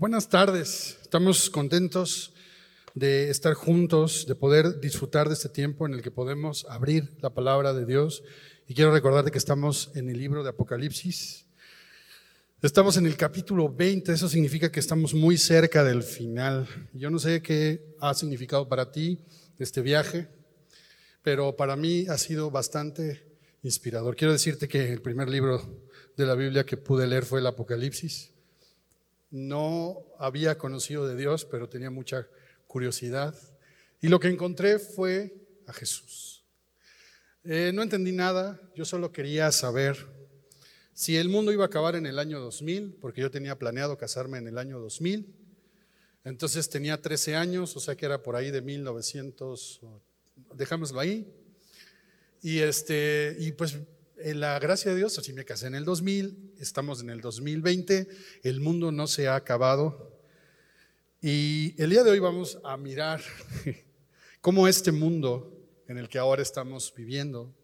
Buenas tardes, estamos contentos de estar juntos, de poder disfrutar de este tiempo en el que podemos abrir la palabra de Dios. Y quiero recordarte que estamos en el libro de Apocalipsis. Estamos en el capítulo 20, eso significa que estamos muy cerca del final. Yo no sé qué ha significado para ti este viaje, pero para mí ha sido bastante inspirador. Quiero decirte que el primer libro de la Biblia que pude leer fue el Apocalipsis. No había conocido de Dios, pero tenía mucha curiosidad. Y lo que encontré fue a Jesús. Eh, no entendí nada, yo solo quería saber si el mundo iba a acabar en el año 2000, porque yo tenía planeado casarme en el año 2000. Entonces tenía 13 años, o sea que era por ahí de 1900, dejámoslo ahí. Y, este, y pues la gracia de Dios, así me casé en el 2000, estamos en el 2020, el mundo no se ha acabado. Y el día de hoy vamos a mirar cómo este mundo en el que ahora estamos viviendo,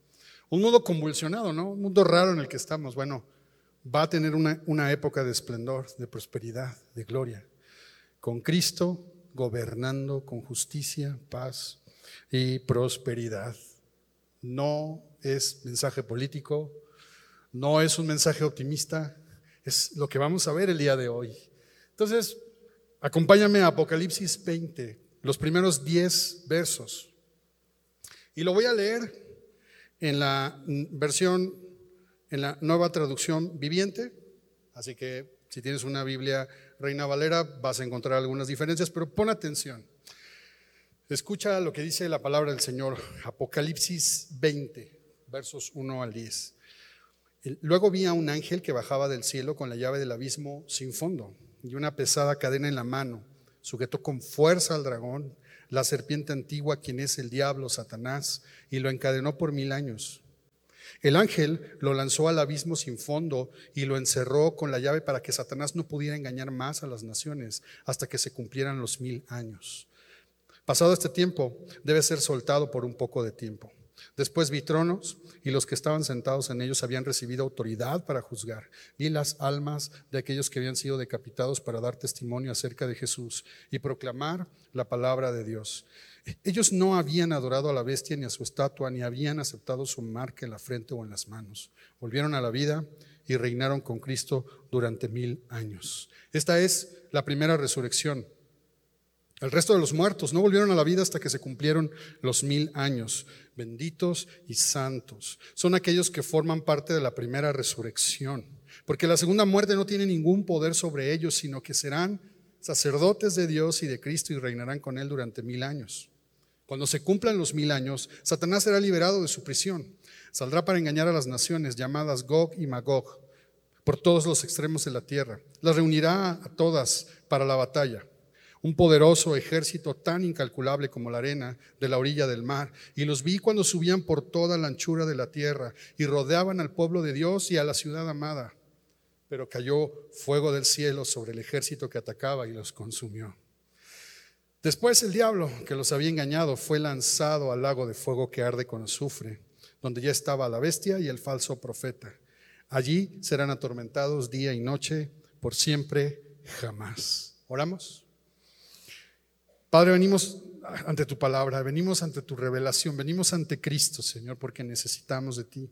un mundo convulsionado, ¿no? Un mundo raro en el que estamos, bueno, va a tener una, una época de esplendor, de prosperidad, de gloria, con Cristo gobernando con justicia, paz y prosperidad. No es mensaje político, no es un mensaje optimista, es lo que vamos a ver el día de hoy. Entonces, acompáñame a Apocalipsis 20, los primeros 10 versos. Y lo voy a leer en la versión, en la nueva traducción viviente. Así que si tienes una Biblia Reina Valera vas a encontrar algunas diferencias, pero pon atención. Escucha lo que dice la palabra del Señor, Apocalipsis 20 versos 1 al 10. Luego vi a un ángel que bajaba del cielo con la llave del abismo sin fondo y una pesada cadena en la mano. Sujetó con fuerza al dragón, la serpiente antigua, quien es el diablo, Satanás, y lo encadenó por mil años. El ángel lo lanzó al abismo sin fondo y lo encerró con la llave para que Satanás no pudiera engañar más a las naciones hasta que se cumplieran los mil años. Pasado este tiempo, debe ser soltado por un poco de tiempo. Después vi tronos y los que estaban sentados en ellos habían recibido autoridad para juzgar. Vi las almas de aquellos que habían sido decapitados para dar testimonio acerca de Jesús y proclamar la palabra de Dios. Ellos no habían adorado a la bestia ni a su estatua, ni habían aceptado su marca en la frente o en las manos. Volvieron a la vida y reinaron con Cristo durante mil años. Esta es la primera resurrección. El resto de los muertos no volvieron a la vida hasta que se cumplieron los mil años. Benditos y santos son aquellos que forman parte de la primera resurrección, porque la segunda muerte no tiene ningún poder sobre ellos, sino que serán sacerdotes de Dios y de Cristo y reinarán con Él durante mil años. Cuando se cumplan los mil años, Satanás será liberado de su prisión. Saldrá para engañar a las naciones llamadas Gog y Magog por todos los extremos de la tierra. Las reunirá a todas para la batalla un poderoso ejército tan incalculable como la arena de la orilla del mar. Y los vi cuando subían por toda la anchura de la tierra y rodeaban al pueblo de Dios y a la ciudad amada. Pero cayó fuego del cielo sobre el ejército que atacaba y los consumió. Después el diablo que los había engañado fue lanzado al lago de fuego que arde con azufre, donde ya estaba la bestia y el falso profeta. Allí serán atormentados día y noche por siempre jamás. ¿Oramos? Padre, venimos ante tu palabra, venimos ante tu revelación, venimos ante Cristo, Señor, porque necesitamos de ti.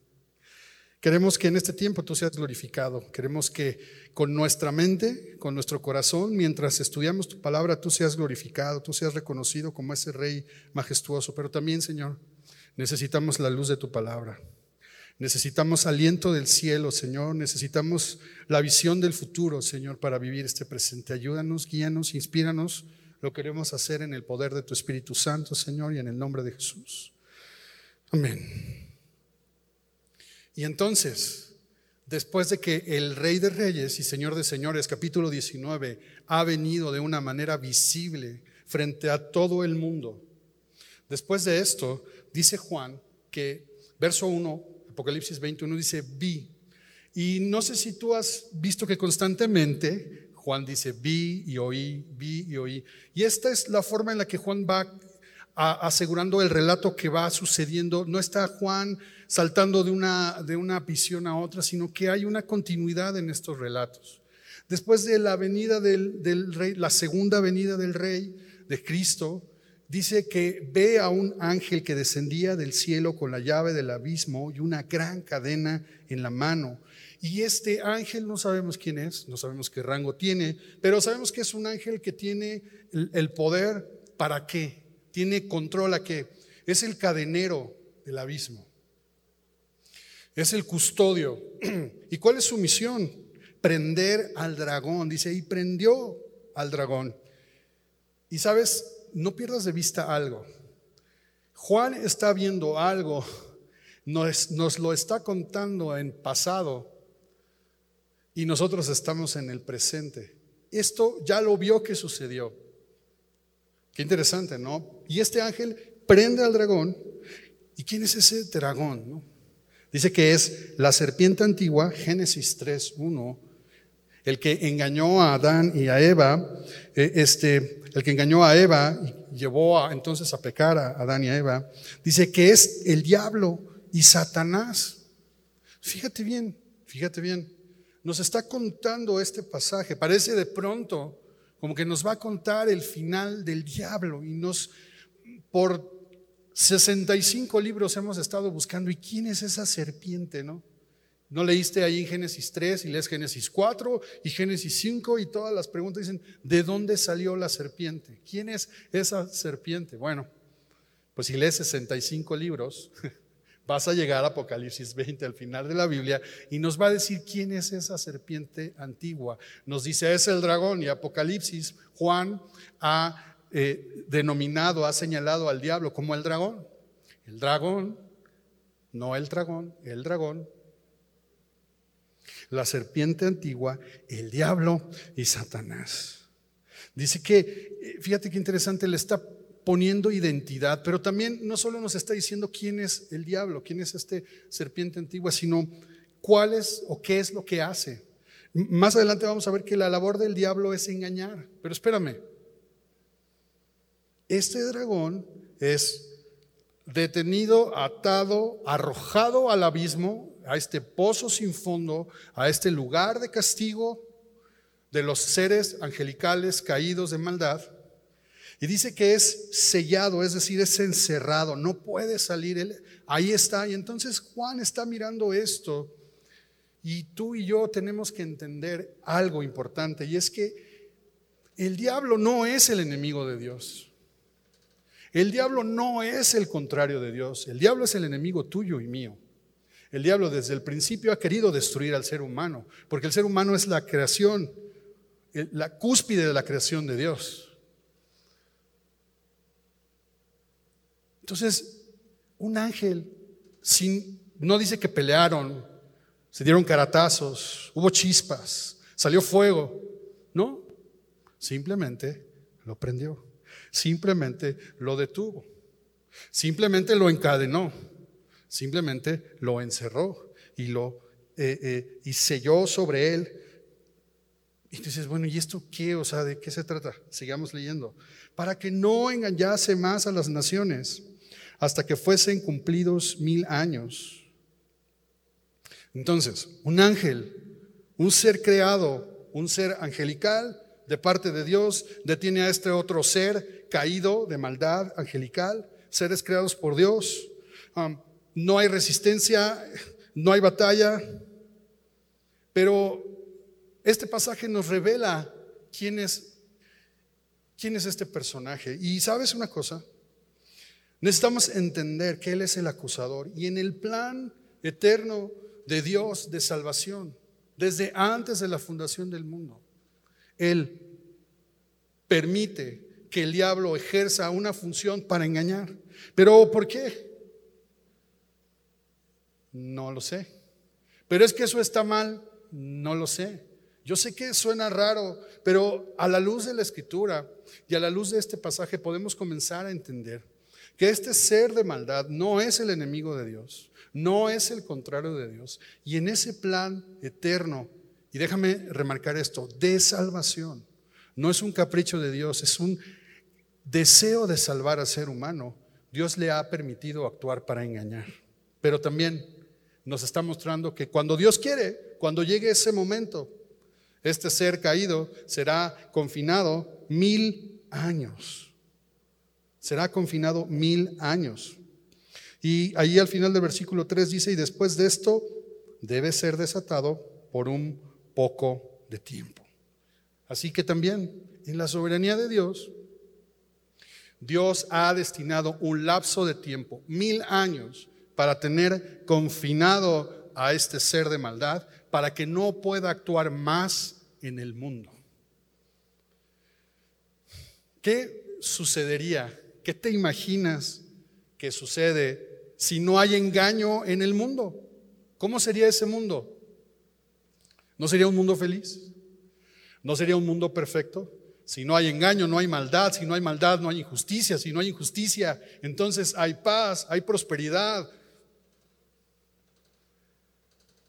Queremos que en este tiempo tú seas glorificado. Queremos que con nuestra mente, con nuestro corazón, mientras estudiamos tu palabra, tú seas glorificado, tú seas reconocido como ese Rey majestuoso. Pero también, Señor, necesitamos la luz de tu palabra. Necesitamos aliento del cielo, Señor. Necesitamos la visión del futuro, Señor, para vivir este presente. Ayúdanos, guíanos, inspíranos lo queremos hacer en el poder de tu Espíritu Santo, Señor, y en el nombre de Jesús. Amén. Y entonces, después de que el Rey de Reyes y Señor de Señores, capítulo 19, ha venido de una manera visible frente a todo el mundo, después de esto, dice Juan que, verso 1, Apocalipsis 21, dice, vi. Y no sé si tú has visto que constantemente Juan dice, vi y oí, vi y oí. Y esta es la forma en la que Juan va asegurando el relato que va sucediendo. No está Juan saltando de una, de una visión a otra, sino que hay una continuidad en estos relatos. Después de la venida del, del rey, la segunda venida del rey, de Cristo, dice que ve a un ángel que descendía del cielo con la llave del abismo y una gran cadena en la mano. Y este ángel no sabemos quién es, no sabemos qué rango tiene, pero sabemos que es un ángel que tiene el, poder para qué, tiene control a qué. Es el cadenero del abismo. Es el custodio. ¿Y cuál es su misión? Prender al dragón. Dice, y prendió al dragón. Y sabes, no pierdas de vista algo. Juan está viendo algo, nos, nos lo está contando en pasado y nosotros estamos en el presente. Esto ya lo vio que sucedió. Qué interesante, ¿no? Y este ángel prende al dragón. ¿Y quién es ese dragón? Dice que es la serpiente antigua, Génesis 3, 1, el que engañó a Adán y a Eva, eh, este, el que engañó a Eva y llevó entonces a pecar a Adán y a Eva, dice que es el diablo y Satanás. Fíjate bien, fíjate bien. Nos está contando este pasaje. Parece de pronto como que nos va a contar el final del diablo y nos, por 65 libros hemos estado buscando, ¿y quién es esa serpiente, no? ¿No leíste ahí en Génesis 3 y lees Génesis 4 y Génesis 5 y todas las preguntas dicen, ¿de dónde salió la serpiente? ¿Quién es esa serpiente? Bueno, pues si lees 65 libros, vas a llegar a Apocalipsis 20 al final de la Biblia y nos va a decir quién es esa serpiente antigua. Nos dice, es el dragón y Apocalipsis, Juan ha eh, denominado, ha señalado al diablo como el dragón. El dragón, no el dragón, el dragón la serpiente antigua, el diablo y Satanás. Dice que, eh, fíjate qué interesante, le está poniendo identidad, pero también no solo nos está diciendo quién es el diablo, quién es este serpiente antigua, sino cuál es o qué es lo que hace. Más adelante vamos a ver que la labor del diablo es engañar, pero espérame, este dragón es detenido, atado, arrojado al abismo a este pozo sin fondo, a este lugar de castigo de los seres angelicales caídos de maldad. Y dice que es sellado, es decir, es encerrado, no puede salir. Ahí está. Y entonces Juan está mirando esto. Y tú y yo tenemos que entender algo importante. Y es que el diablo no es el enemigo de Dios. El diablo no es el contrario de Dios. El diablo es el enemigo tuyo y mío. El diablo desde el principio ha querido destruir al ser humano, porque el ser humano es la creación, la cúspide de la creación de Dios. Entonces, un ángel sin, no dice que pelearon, se dieron caratazos, hubo chispas, salió fuego, no, simplemente lo prendió, simplemente lo detuvo, simplemente lo encadenó simplemente lo encerró y lo eh, eh, y selló sobre él. Y dices, bueno, ¿y esto qué? O sea, ¿de qué se trata? Sigamos leyendo. Para que no engañase más a las naciones hasta que fuesen cumplidos mil años. Entonces, un ángel, un ser creado, un ser angelical de parte de Dios, detiene a este otro ser caído de maldad angelical, seres creados por Dios. No hay resistencia, no hay batalla, pero este pasaje nos revela quién es, quién es este personaje. Y sabes una cosa, necesitamos entender que Él es el acusador y en el plan eterno de Dios de salvación, desde antes de la fundación del mundo, Él permite que el diablo ejerza una función para engañar. Pero ¿por qué? No lo sé. Pero es que eso está mal, no lo sé. Yo sé que suena raro, pero a la luz de la escritura y a la luz de este pasaje podemos comenzar a entender que este ser de maldad no es el enemigo de Dios, no es el contrario de Dios. Y en ese plan eterno, y déjame remarcar esto, de salvación, no es un capricho de Dios, es un deseo de salvar al ser humano. Dios le ha permitido actuar para engañar, pero también nos está mostrando que cuando Dios quiere, cuando llegue ese momento, Este ser caído será confinado mil años. Será confinado mil años. Y ahí al final del versículo 3 dice, y después de esto debe ser desatado por un poco de tiempo. Así que también en la soberanía de Dios, Dios ha destinado un lapso de tiempo, mil años, para tener confinado a este ser de maldad, para que no pueda actuar más en el mundo. ¿Qué sucedería? ¿Qué te imaginas que sucede si no hay engaño en el mundo? ¿Cómo sería ese mundo? ¿No sería un mundo feliz? ¿No sería un mundo perfecto? Si no hay engaño, no hay maldad. Si no hay maldad, no hay injusticia. Si no hay injusticia, entonces hay paz, hay prosperidad.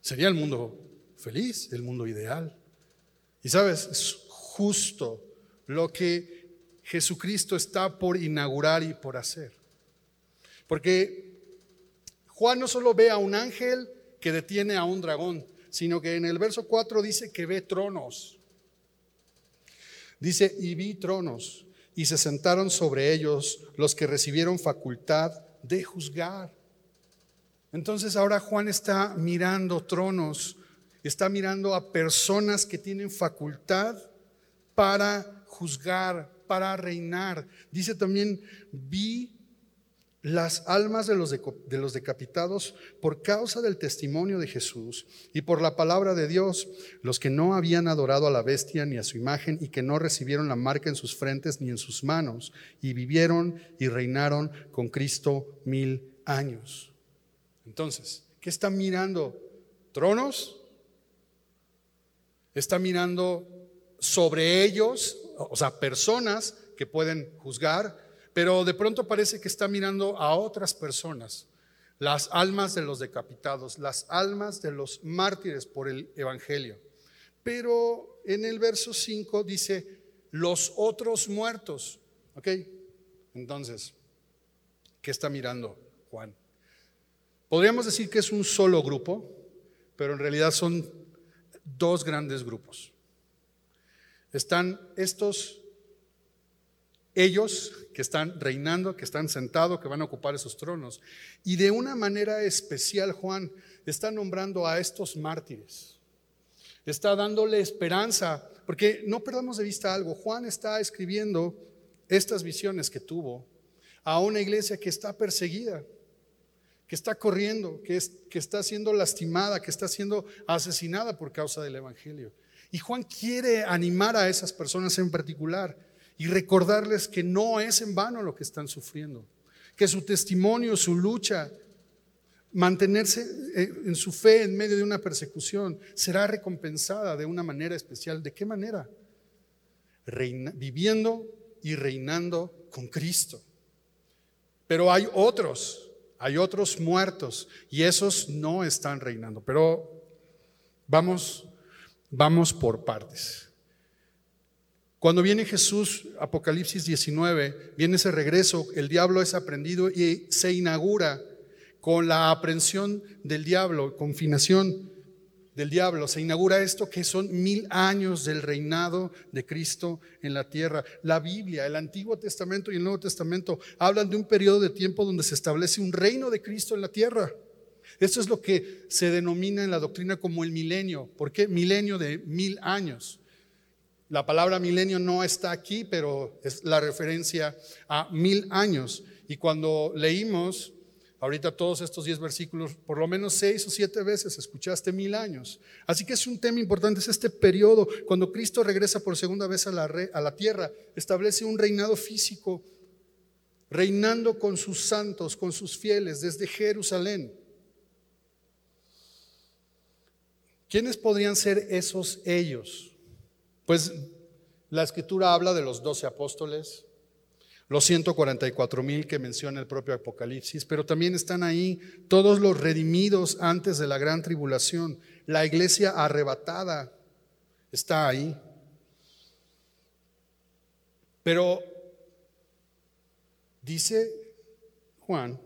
Sería el mundo feliz, el mundo ideal. Y sabes, es justo lo que Jesucristo está por inaugurar y por hacer. Porque Juan no solo ve a un ángel que detiene a un dragón, sino que en el verso 4 dice que ve tronos. Dice, y vi tronos, y se sentaron sobre ellos los que recibieron facultad de juzgar. Entonces ahora Juan está mirando tronos, está mirando a personas que tienen facultad para juzgar, para reinar. Dice también, vi las almas de los, de los, decapitados por causa del testimonio de Jesús y por la palabra de Dios, los que no habían adorado a la bestia ni a su imagen y que no recibieron la marca en sus frentes ni en sus manos, y vivieron y reinaron con Cristo mil años. Entonces, ¿qué está mirando? ¿Tronos? ¿Está mirando sobre ellos, o sea, personas que pueden juzgar? pero de pronto parece que está mirando a otras personas, las almas de los decapitados, las almas de los mártires por el Evangelio. Pero en el verso 5 dice, los otros muertos. ¿Ok? Entonces, ¿qué está mirando Juan? Podríamos decir que es un solo grupo, pero en realidad son dos grandes grupos. Están estos ellos que están reinando, que están sentados, que van a ocupar esos tronos. Y de una manera especial, Juan está nombrando a estos mártires. Está dándole esperanza, porque no perdamos de vista algo. Juan está escribiendo estas visiones que tuvo a una iglesia que está perseguida, que está corriendo, que, que está siendo lastimada, que está siendo asesinada por causa del Evangelio. Y Juan quiere animar a esas personas en particular y recordarles que no es en vano lo que están sufriendo, que su testimonio, su lucha, mantenerse eh, en su fe en medio de una persecución será recompensada de una manera especial. ¿De qué manera? viviendo y reinando con Cristo. Pero hay otros, hay otros muertos y esos no están reinando. Pero vamos, vamos por partes. Cuando viene Jesús, Apocalipsis 19, viene ese regreso, el diablo es aprendido y se inaugura con la aprensión del diablo, confinación del diablo. Se inaugura esto que son mil años del reinado de Cristo en la tierra. La Biblia, el Antiguo Testamento y el Nuevo Testamento hablan de un periodo de tiempo donde se establece un reino de Cristo en la tierra. Esto es lo que se denomina en la doctrina como el milenio. ¿Por qué? Milenio de mil años. La palabra milenio no está aquí, pero es la referencia a mil años. Y cuando leímos ahorita todos estos diez versículos, por lo menos seis o siete veces escuchaste mil años. Así que es un tema importante, es este periodo, cuando Cristo regresa por segunda vez a la, a la tierra, establece un reinado físico, reinando con sus santos, con sus fieles, desde Jerusalén. ¿Quiénes podrían ser esos ellos? Pues la escritura habla de los doce apóstoles, los 144 mil que menciona el propio Apocalipsis, pero también están ahí todos los redimidos antes de la gran tribulación. La iglesia arrebatada está ahí. Pero dice Juan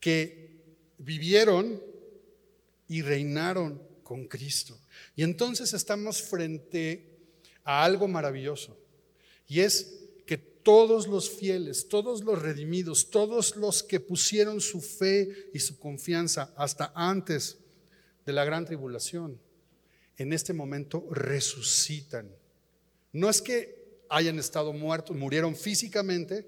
que vivieron y reinaron con Cristo. Y entonces estamos frente a algo maravilloso. Y es que todos los fieles, todos los redimidos, todos los que pusieron su fe y su confianza hasta antes de la gran tribulación, en este momento resucitan. No es que hayan estado muertos, murieron físicamente,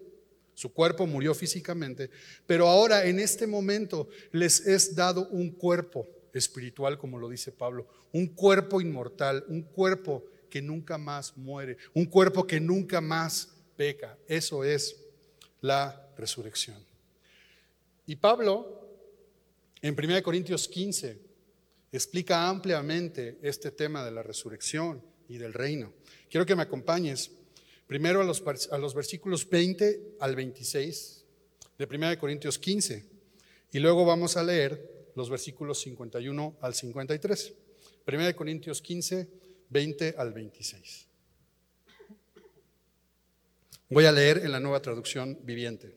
su cuerpo murió físicamente, pero ahora en este momento les es dado un cuerpo espiritual, como lo dice Pablo, un cuerpo inmortal, un cuerpo que nunca más muere, un cuerpo que nunca más peca. Eso es la resurrección. Y Pablo, en 1 Corintios 15, explica ampliamente este tema de la resurrección y del reino. Quiero que me acompañes primero a los, versículos 20 al 26 de 1 Corintios 15 y luego vamos a leer los versículos 51 al 53. 1 Corintios 15, 20 al 26. Voy a leer en la nueva traducción viviente.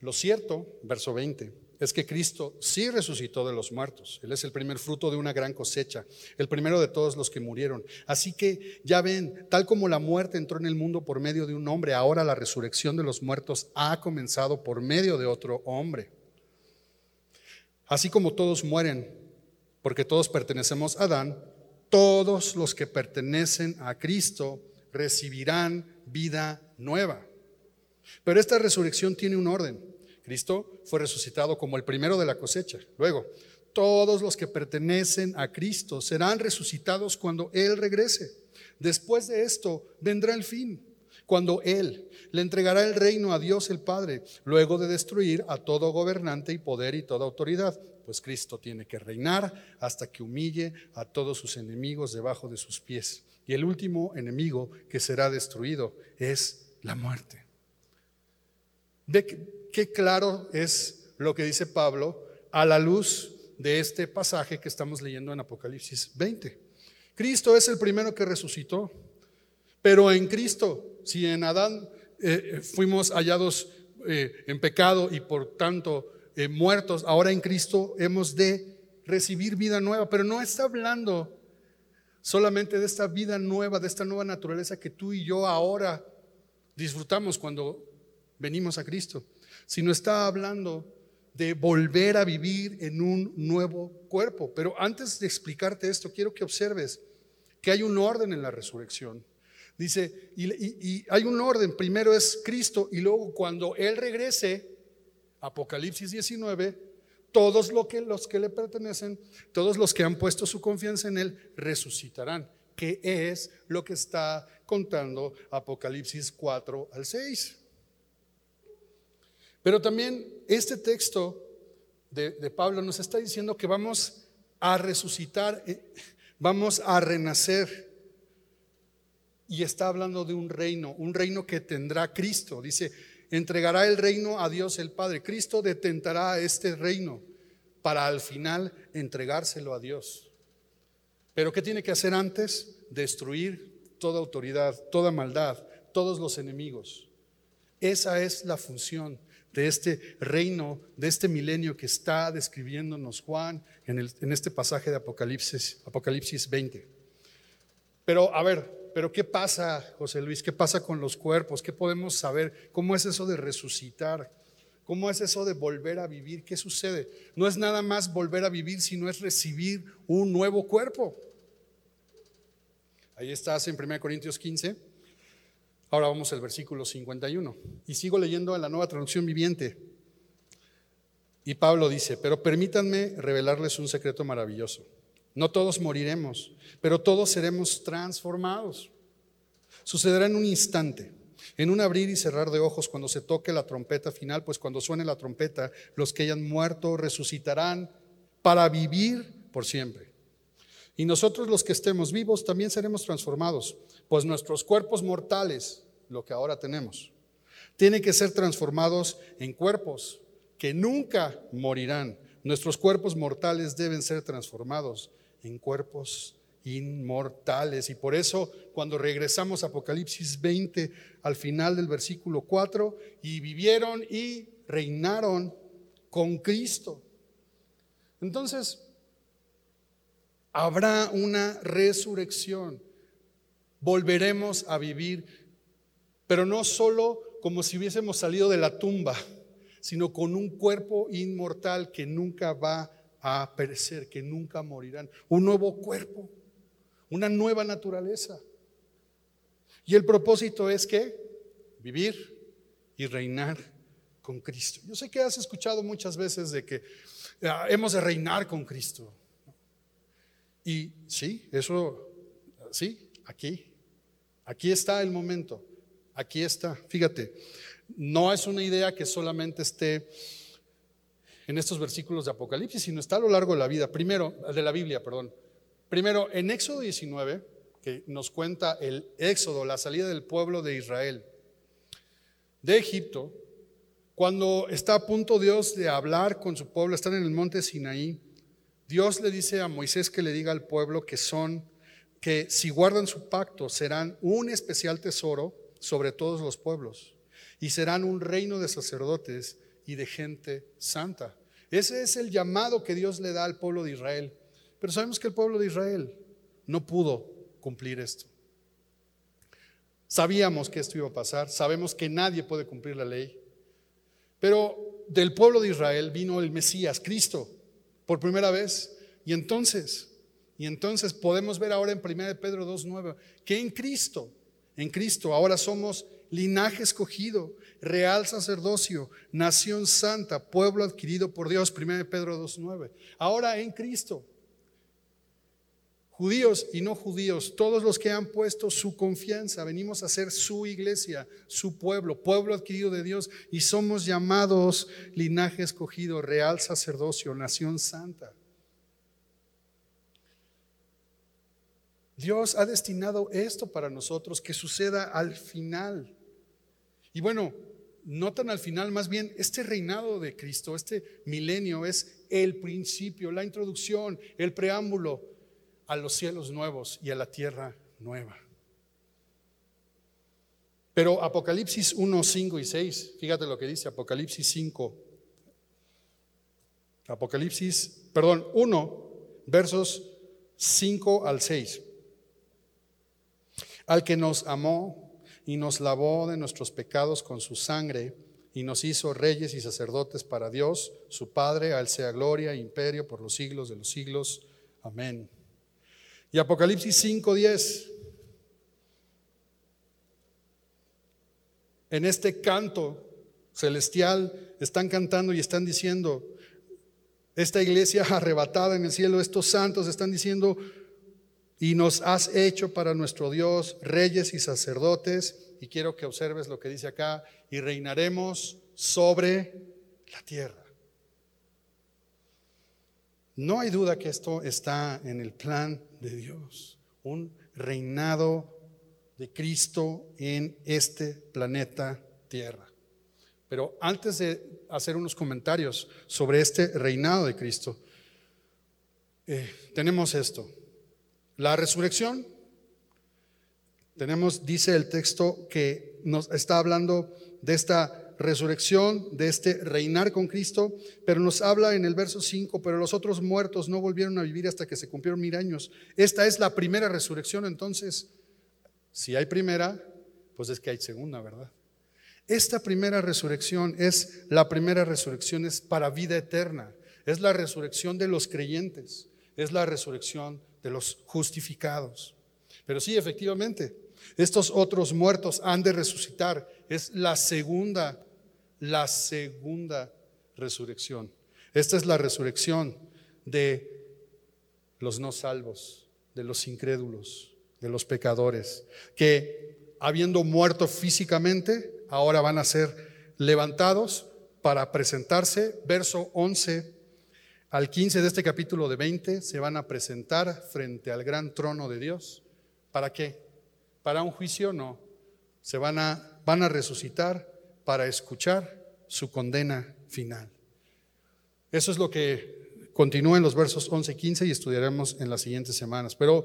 Lo cierto, verso 20 es que Cristo sí resucitó de los muertos. Él es el primer fruto de una gran cosecha, el primero de todos los que murieron. Así que ya ven, tal como la muerte entró en el mundo por medio de un hombre, ahora la resurrección de los muertos ha comenzado por medio de otro hombre. Así como todos mueren, porque todos pertenecemos a Adán, todos los que pertenecen a Cristo recibirán vida nueva. Pero esta resurrección tiene un orden. Cristo fue resucitado como el primero de la cosecha. Luego, todos los que pertenecen a Cristo serán resucitados cuando Él regrese. Después de esto vendrá el fin, cuando Él le entregará el reino a Dios el Padre, luego de destruir a todo gobernante y poder y toda autoridad, pues Cristo tiene que reinar hasta que humille a todos sus enemigos debajo de sus pies. Y el último enemigo que será destruido es la muerte. Ve qué claro es lo que dice Pablo a la luz de este pasaje que estamos leyendo en Apocalipsis 20. Cristo es el primero que resucitó, pero en Cristo, si en Adán eh, fuimos hallados eh, en pecado y por tanto eh, muertos, ahora en Cristo hemos de recibir vida nueva, pero no está hablando solamente de esta vida nueva, de esta nueva naturaleza que tú y yo ahora disfrutamos cuando venimos a Cristo sino está hablando de volver a vivir en un nuevo cuerpo. Pero antes de explicarte esto, quiero que observes que hay un orden en la resurrección. Dice, y, hay un orden, primero es Cristo y luego cuando Él regrese, Apocalipsis 19, todos que, los que le pertenecen, todos los que han puesto su confianza en Él, resucitarán, que es lo que está contando Apocalipsis 4 al 6. Pero también este texto de, Pablo nos está diciendo que vamos a resucitar, eh, vamos a renacer. Y está hablando de un reino, un reino que tendrá Cristo. Dice, entregará el reino a Dios el Padre. Cristo detentará este reino para al final entregárselo a Dios. Pero ¿qué tiene que hacer antes? Destruir toda autoridad, toda maldad, todos los enemigos. Esa es la función de este reino, de este milenio que está describiéndonos Juan en, el, en este pasaje de Apocalipsis, Apocalipsis 20. Pero, a ver, pero ¿qué pasa, José Luis? ¿Qué pasa con los cuerpos? ¿Qué podemos saber? ¿Cómo es eso de resucitar? ¿Cómo es eso de volver a vivir? ¿Qué sucede? No es nada más volver a vivir, sino es recibir un nuevo cuerpo. Ahí estás en 1 Corintios 15. Ahora vamos al versículo 51. Y sigo leyendo en la nueva traducción viviente. Y Pablo dice, pero permítanme revelarles un secreto maravilloso. No todos moriremos, pero todos seremos transformados. Sucederá en un instante, en un abrir y cerrar de ojos cuando se toque la trompeta final, pues cuando suene la trompeta, los que hayan muerto resucitarán para vivir por siempre. Y nosotros los que estemos vivos también seremos transformados, pues nuestros cuerpos mortales lo que ahora tenemos. Tienen que ser transformados en cuerpos que nunca morirán. Nuestros cuerpos mortales deben ser transformados en cuerpos inmortales. Y por eso cuando regresamos a Apocalipsis 20 al final del versículo 4, y vivieron y reinaron con Cristo. Entonces, Habrá una resurrección. Volveremos a vivir, pero no solo como si hubiésemos salido de la tumba, sino con un cuerpo inmortal que nunca va a perecer, que nunca morirán. Un nuevo cuerpo, una nueva naturaleza. Y el propósito es que vivir y reinar con Cristo. Yo sé que has escuchado muchas veces de que ah, hemos de reinar con Cristo. Y sí, eso, sí, aquí, aquí está el momento, aquí está. Fíjate, no es una idea que solamente esté en estos versículos de Apocalipsis, sino está a lo largo de la vida. Primero, de la Biblia, perdón. Primero, en Éxodo 19, que nos cuenta el Éxodo, la salida del pueblo de Israel de Egipto, cuando está a punto Dios de hablar con su pueblo, están en el monte Sinaí, Dios le dice a Moisés que le diga al pueblo que son, que si guardan su pacto serán un especial tesoro sobre todos los pueblos y serán un reino de sacerdotes y de gente santa. Ese es el llamado que Dios le da al pueblo de Israel. Pero sabemos que el pueblo de Israel no pudo cumplir esto. Sabíamos que esto iba a pasar, sabemos que nadie puede cumplir la ley, pero del pueblo de Israel vino el Mesías, Cristo, por primera vez. Y entonces, y entonces podemos ver ahora en 1 Pedro 2.9 que en Cristo, en Cristo ahora somos linaje escogido, real sacerdocio, nación santa, pueblo adquirido por Dios, 1 Pedro 2.9. Ahora en Cristo Judíos y no judíos, todos los que han puesto su confianza, venimos a ser su iglesia, su pueblo, pueblo adquirido de Dios y somos llamados linaje escogido, real sacerdocio, nación santa. Dios ha destinado esto para nosotros que suceda al final. Y bueno, no tan al final, más bien este reinado de Cristo, este milenio es el principio, la introducción, el preámbulo a los cielos nuevos y a la tierra nueva. Pero Apocalipsis 1, 5 y 6, fíjate lo que dice Apocalipsis 5. Apocalipsis, perdón, 1, versos 5 al 6. Al que nos amó y nos lavó de nuestros pecados con su sangre y nos hizo reyes y sacerdotes para Dios, su Padre, al sea gloria e imperio por los siglos de los siglos. Amén. Y Apocalipsis 5:10. En este canto celestial están cantando y están diciendo, esta iglesia arrebatada en el cielo, estos santos están diciendo, y nos has hecho para nuestro Dios reyes y sacerdotes, y quiero que observes lo que dice acá, y reinaremos sobre la tierra. No hay duda que esto está en el plan de Dios, un reinado de Cristo en este planeta Tierra. Pero antes de hacer unos comentarios sobre este reinado de Cristo, eh, tenemos esto. La resurrección, tenemos, dice el texto, que nos está hablando de esta resurrección, de este reinar con Cristo, pero nos habla en el verso 5, pero los otros muertos no volvieron a vivir hasta que se cumplieron mil años. Esta es la primera resurrección, entonces, si hay primera, pues es que hay segunda, ¿verdad? Esta primera resurrección es la primera resurrección, es para vida eterna, es la resurrección de los creyentes, es la resurrección de los justificados. Pero sí, efectivamente, estos otros muertos han de resucitar. Es la segunda, la segunda resurrección. Esta es la resurrección de los no salvos, de los incrédulos, de los pecadores, que habiendo muerto físicamente, ahora van a ser levantados para presentarse, verso 11 al 15 de este capítulo de 20, se van a presentar frente al gran trono de Dios. ¿Para qué? para un juicio, no. Se van a, van a resucitar para escuchar su condena final. Eso es lo que continúa en los versos 11 y 15 y estudiaremos en las siguientes semanas. Pero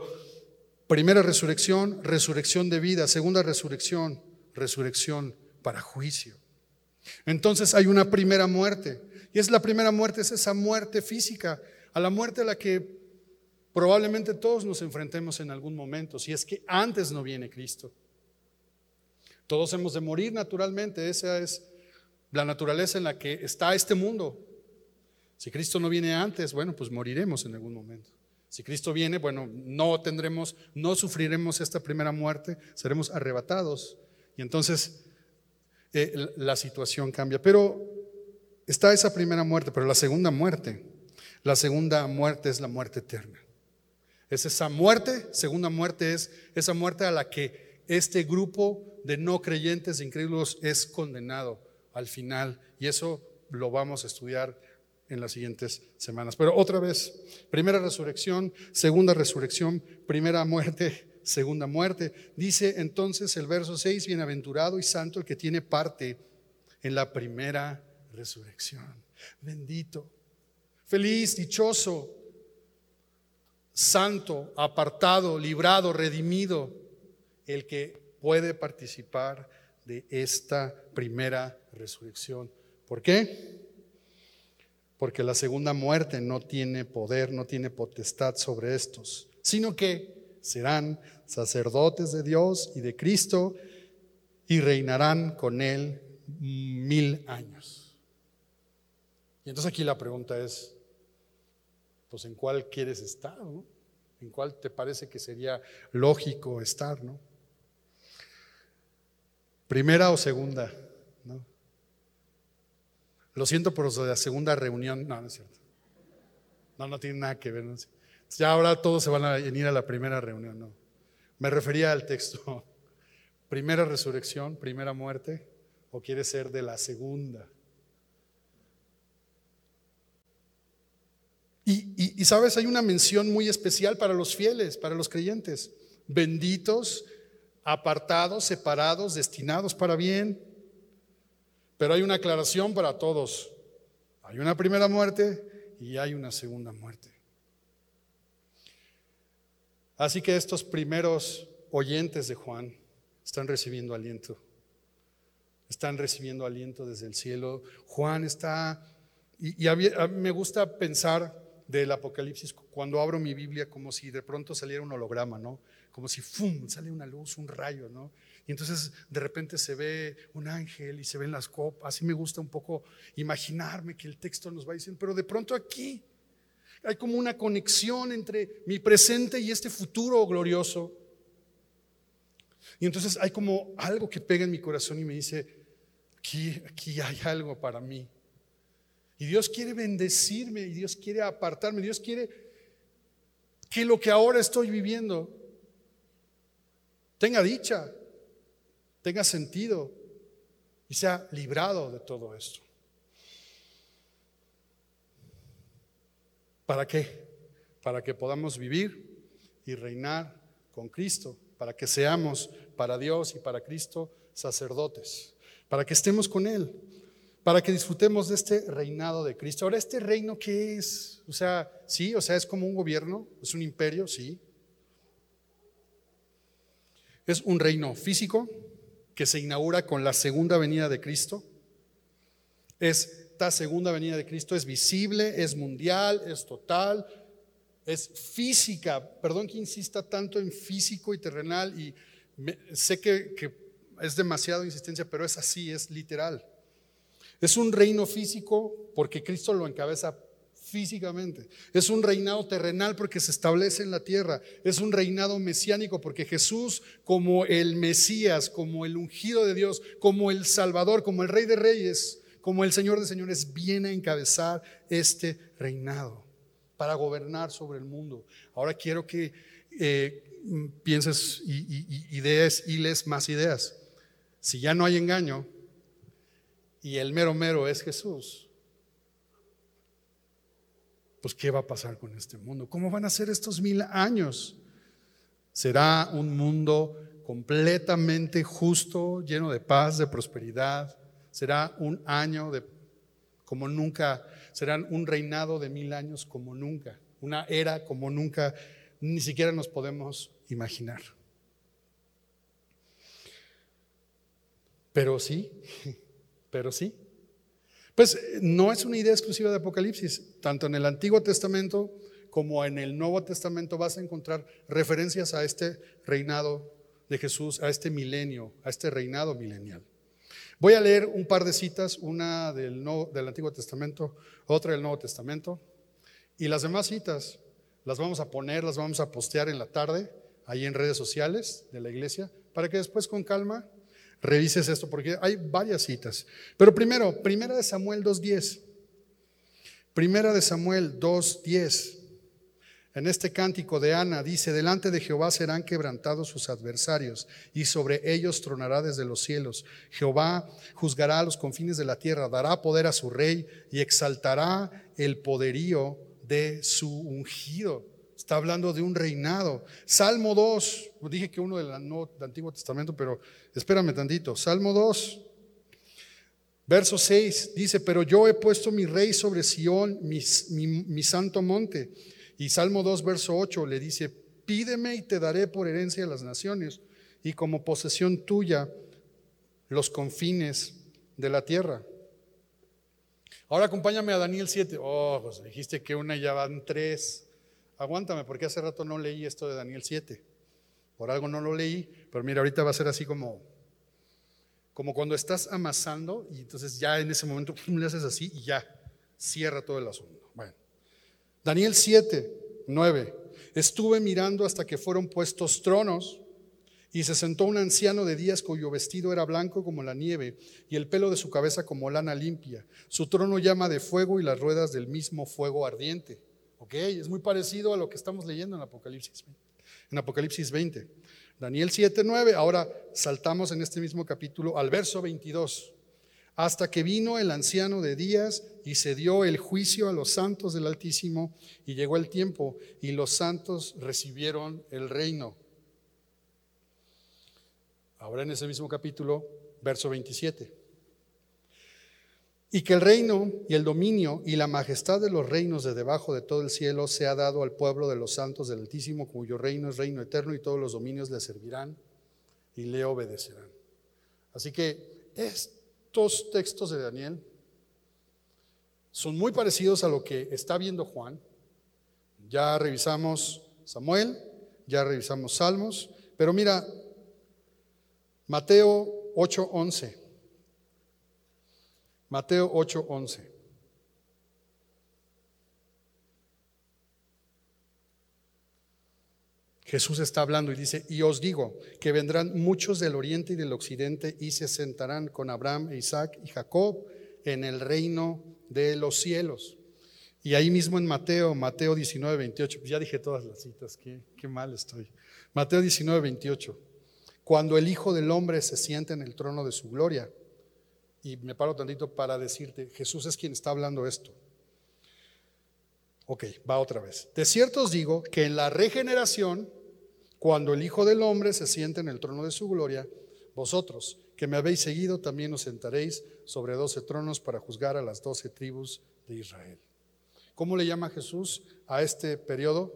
primera resurrección, resurrección de vida. Segunda resurrección, resurrección para juicio. Entonces hay una primera muerte. Y es la primera muerte, es esa muerte física, a la muerte a la que probablemente todos nos enfrentemos en algún momento, si es que antes no viene Cristo. Todos hemos de morir naturalmente, esa es la naturaleza en la que está este mundo. Si Cristo no viene antes, bueno, pues moriremos en algún momento. Si Cristo viene, bueno, no tendremos, no sufriremos esta primera muerte, seremos arrebatados. Y entonces eh, la situación cambia. Pero está esa primera muerte, pero la segunda muerte, la segunda muerte es la muerte eterna. Es esa muerte, segunda muerte es esa muerte a la que este grupo de no creyentes, incrédulos, es condenado al final. Y eso lo vamos a estudiar en las siguientes semanas. Pero otra vez, primera resurrección, segunda resurrección, primera muerte, segunda muerte. Dice entonces el verso 6, bienaventurado y santo el que tiene parte en la primera resurrección. Bendito, feliz, dichoso, santo, apartado, librado, redimido, el que puede participar de esta primera resurrección. ¿Por qué? Porque la segunda muerte no tiene poder, no tiene potestad sobre estos, sino que serán sacerdotes de Dios y de Cristo y reinarán con Él mil años. Y entonces aquí la pregunta es, pues en cuál quieres estar, ¿no? ¿En cuál te parece que sería lógico estar, ¿no? ¿Primera o segunda? ¿no? Lo siento por la segunda reunión. No, no es cierto. No, no tiene nada que ver. Ya ahora todos se van a venir a la primera reunión. No. Me refería al texto. Primera resurrección, primera muerte, o quiere ser de la segunda. Y, sabes, hay una mención muy especial para los fieles, para los creyentes. Benditos apartados, separados, destinados para bien. Pero hay una aclaración para todos. Hay una primera muerte y hay una segunda muerte. Así que estos primeros oyentes de Juan están recibiendo aliento. Están recibiendo aliento desde el cielo. Juan está, y, me gusta pensar del Apocalipsis cuando abro mi Biblia como si de pronto saliera un holograma, ¿no? como si ¡fum! sale una luz, un rayo, ¿no? Y entonces de repente se ve un ángel y se ven las copas. Así me gusta un poco imaginarme que el texto nos va diciendo, pero de pronto aquí hay como una conexión entre mi presente y este futuro glorioso. Y entonces hay como algo que pega en mi corazón y me dice, aquí, aquí hay algo para mí. Y Dios quiere bendecirme y Dios quiere apartarme, Dios quiere que lo que ahora estoy viviendo tenga dicha, tenga sentido y sea librado de todo esto. ¿Para qué? Para que podamos vivir y reinar con Cristo, para que seamos para Dios y para Cristo sacerdotes, para que estemos con Él, para que disfrutemos de este reinado de Cristo. Ahora, ¿este reino qué es? O sea, sí, o sea, es como un gobierno, es un imperio, sí, es un reino físico que se inaugura con la segunda venida de Cristo. Esta segunda venida de Cristo es visible, es mundial, es total, es física. Perdón que insista tanto en físico y terrenal y sé que, es demasiado insistencia, pero es así, es literal. Es un reino físico porque Cristo lo encabeza físicamente. Es un reinado terrenal porque se establece en la tierra. Es un reinado mesiánico porque Jesús como el Mesías, como el ungido de Dios, como el Salvador, como el Rey de Reyes, como el Señor de Señores, viene a encabezar este reinado para gobernar sobre el mundo. Ahora quiero que eh, pienses y, ideas y les más ideas. Si ya no hay engaño y el mero mero es Jesús, pues ¿qué va a pasar con este mundo? ¿Cómo van a ser estos mil años? ¿Será un mundo completamente justo, lleno de paz, de prosperidad? ¿Será un año de como nunca? ¿Será un reinado de mil años como nunca? ¿Una era como nunca? Ni siquiera nos podemos imaginar. Pero sí, pero sí. Pues no es una idea exclusiva de Apocalipsis, tanto en el Antiguo Testamento como en el Nuevo Testamento vas a encontrar referencias a este reinado de Jesús, a este milenio, a este reinado milenial. Voy a leer un par de citas, una del, del Antiguo Testamento, otra del Nuevo Testamento, y las demás citas las vamos a poner, las vamos a postear en la tarde, ahí en redes sociales de la iglesia, para que después con calma revises esto, porque hay varias citas. Pero primero, primera de Samuel 2.10. Primera de Samuel 2.10. En este cántico de Ana dice, delante de Jehová serán quebrantados sus adversarios y sobre ellos tronará desde los cielos. Jehová juzgará a los confines de la tierra, dará poder a su rey y exaltará el poderío de su ungido. Está hablando de un reinado. Salmo 2, dije que uno del, Antiguo Testamento, pero espérame tantito. Salmo 2, verso 6, dice, pero yo he puesto mi rey sobre Sión, mi, santo monte. Y Salmo 2, verso 8 le dice, pídeme y te daré por herencia a las naciones y como posesión tuya los confines de la tierra. Ahora acompáñame a Daniel 7. Oh, pues dijiste que una ya van tres. Aguántame, porque hace rato no leí esto de Daniel 7. Por algo no lo leí, pero mira, ahorita va a ser así como, como cuando estás amasando y entonces ya en ese momento le haces así y ya cierra todo el asunto. Bueno, Daniel 7, 9. Estuve mirando hasta que fueron puestos tronos y se sentó un anciano de días cuyo vestido era blanco como la nieve y el pelo de su cabeza como lana limpia. Su trono llama de fuego y las ruedas del mismo fuego ardiente. Ok, es muy parecido a lo que estamos leyendo en Apocalipsis, en Apocalipsis 20. Daniel 7, 9. Ahora saltamos en este mismo capítulo al verso 22. Hasta que vino el anciano de días y se dio el juicio a los santos del Altísimo y llegó el tiempo y los santos recibieron el reino. Ahora en ese mismo capítulo, verso 27 y que el reino y el dominio y la majestad de los reinos de debajo de todo el cielo se ha dado al pueblo de los santos del Altísimo, cuyo reino es reino eterno y todos los dominios le servirán y le obedecerán. Así que estos textos de Daniel son muy parecidos a lo que está viendo Juan. Ya revisamos Samuel, ya revisamos Salmos, pero mira, Mateo 8:11. Mateo 8:11. Jesús está hablando y dice, y os digo que vendrán muchos del oriente y del occidente y se sentarán con Abraham, Isaac y Jacob en el reino de los cielos. Y ahí mismo en Mateo, Mateo 19, 28, pues ya dije todas las citas, qué, qué mal estoy. Mateo 19, 28, cuando el Hijo del Hombre se siente en el trono de su gloria y me paro tantito para decirte, Jesús es quien está hablando esto. Ok, va otra vez. De cierto os digo que en la regeneración, cuando el Hijo del Hombre se siente en el trono de su gloria, vosotros que me habéis seguido también os sentaréis sobre doce tronos para juzgar a las doce tribus de Israel. ¿Cómo le llama Jesús a este periodo?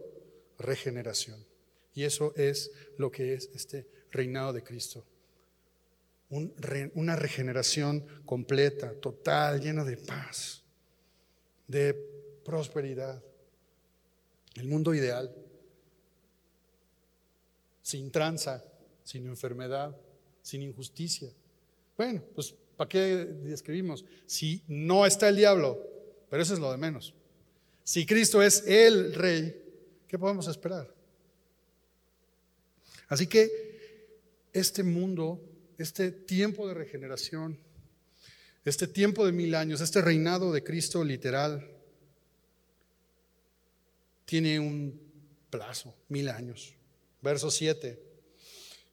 Regeneración. Y eso es lo que es este reinado de Cristo una regeneración completa, total, llena de paz, de prosperidad. El mundo ideal, sin tranza, sin enfermedad, sin injusticia. Bueno, pues ¿para qué describimos? Si no está el diablo, pero eso es lo de menos. Si Cristo es el rey, ¿qué podemos esperar? Así que este mundo este tiempo de regeneración, este tiempo de mil años, este reinado de Cristo literal, tiene un plazo, mil años. Verso 7.